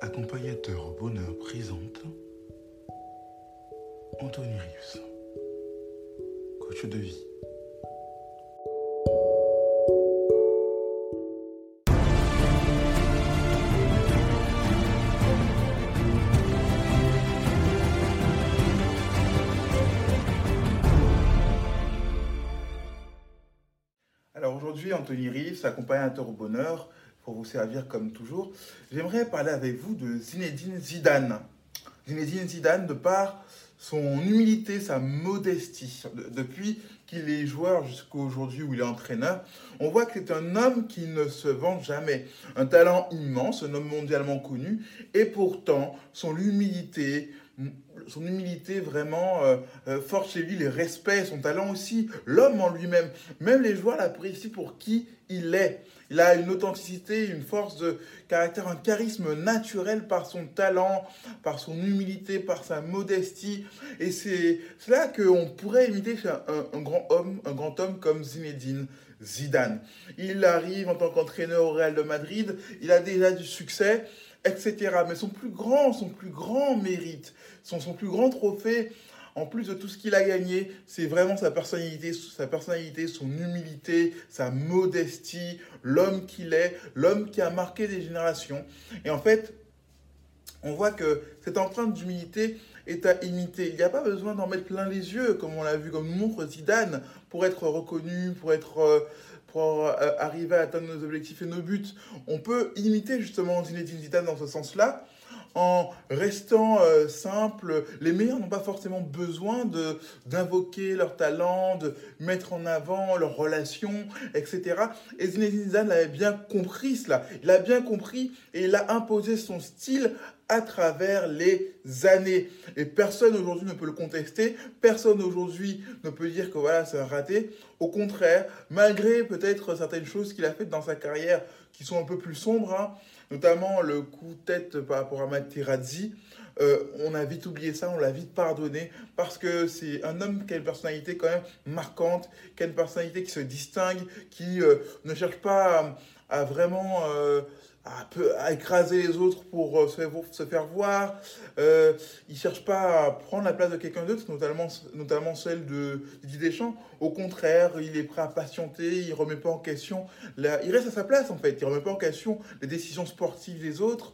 Accompagnateur bonheur présente Anthony Rius, coach de vie. Alors aujourd'hui, Anthony Rius, accompagnateur au bonheur, vous servir comme toujours. J'aimerais parler avec vous de Zinedine Zidane. Zinedine Zidane, de par son humilité, sa modestie, de- depuis qu'il est joueur jusqu'à aujourd'hui où il est entraîneur, on voit que c'est un homme qui ne se vante jamais. Un talent immense, un homme mondialement connu, et pourtant, son humilité, son humilité vraiment euh, euh, forte chez lui, les respects, son talent aussi, l'homme en lui-même. Même les joueurs l'apprécient pour qui il est. Il a une authenticité, une force de caractère, un charisme naturel par son talent, par son humilité, par sa modestie. Et c'est là qu'on pourrait imiter un, un grand homme, un grand homme comme Zinedine Zidane. Il arrive en tant qu'entraîneur au Real de Madrid, il a déjà du succès, etc. Mais son plus grand, son plus grand mérite, son, son plus grand trophée, en plus de tout ce qu'il a gagné, c'est vraiment sa personnalité, sa personnalité, son humilité, sa modestie, l'homme qu'il est, l'homme qui a marqué des générations. Et en fait, on voit que cette empreinte d'humilité est à imiter. Il n'y a pas besoin d'en mettre plein les yeux, comme on l'a vu, comme montre Zidane, pour être reconnu, pour être... pour euh, arriver à atteindre nos objectifs et nos buts. On peut imiter justement Zinedine Zidane dans ce sens-là, en restant euh, simple. Les meilleurs n'ont pas forcément besoin de d'invoquer leur talent, de mettre en avant leurs relations, etc. Et Zinedine Zidane avait bien compris cela. Il a bien compris et il a imposé son style à travers les années. Et personne aujourd'hui ne peut le contester. Personne aujourd'hui ne peut dire que voilà, c'est un raté. Au contraire, malgré peut-être certaines choses qu'il a faites dans sa carrière qui sont un peu plus sombres, hein, notamment le coup de tête par rapport à Materazzi, euh, on a vite oublié ça, on l'a vite pardonné, parce que c'est un homme qui a une personnalité quand même marquante, qui a une personnalité qui se distingue, qui euh, ne cherche pas à, vraiment euh, à, à écraser les autres pour euh, se, faire- se faire voir. Euh, il ne cherche pas à prendre la place de quelqu'un d'autre, notamment, notamment celle de Didier Deschamps. Au contraire, il est prêt à patienter, il ne remet pas en question, la- il reste à sa place en fait, il ne remet pas en question les décisions sportives des autres.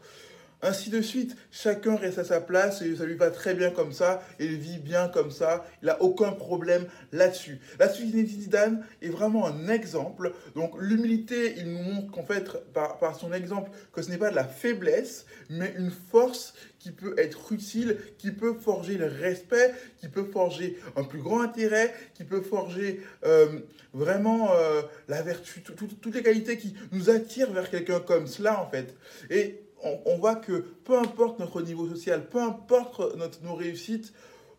Ainsi de suite, chacun reste à sa place et ça lui va très bien comme ça, il vit bien comme ça, il n'a aucun problème là-dessus. Là-dessus, Zinedine Zidane est vraiment un exemple. Donc l'humilité, il nous montre qu'en fait, par, son exemple, que ce n'est pas de la faiblesse, mais une force qui peut être utile, qui peut forger le respect, qui peut forger un plus grand intérêt, qui peut forger euh, vraiment euh, la vertu, tout- tout- toutes les qualités qui nous attirent vers quelqu'un comme cela en fait. On, voit que peu importe notre niveau social, peu importe notre, nos réussites,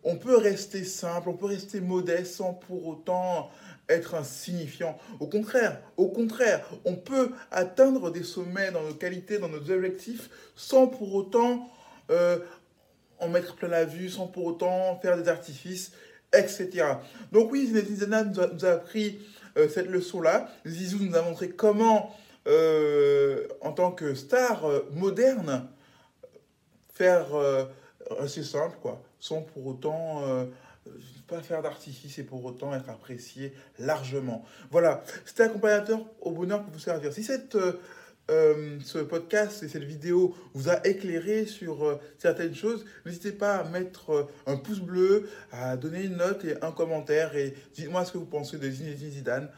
on peut rester simple, on peut rester modeste sans pour autant être insignifiant. Au contraire, au contraire, on peut atteindre des sommets dans nos qualités, dans nos objectifs, sans pour autant euh, en mettre plein la vue, sans pour autant faire des artifices, etc. Donc oui, Zinedine nous a, nous a appris euh, cette leçon-là. Zizou nous a montré comment, euh, en tant que star euh, moderne, faire euh, assez simple, quoi, sans pour autant pas faire d'artifice et pour autant être apprécié largement. Voilà, c'était accompagnateur au bonheur pour vous servir. Si cette, ce podcast et cette vidéo vous a éclairé sur certaines choses, n'hésitez pas à mettre un pouce bleu, à donner une note et un commentaire et dites-moi ce que vous pensez de Zinedine Zidane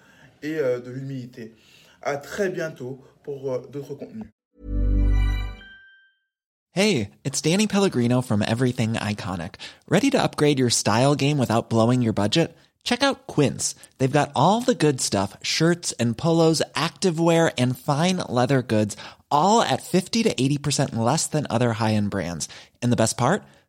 et de l'humilité. À très bientôt pour euh, d'autres contenus. Hey, it's Danny Pellegrino from Everything Iconic. Ready to upgrade your style game without blowing your budget? Check out Quince. They've got all the good stuff, shirts and polos, activewear and fine leather goods, all at 50 to 80% less than other high-end brands. And the best part?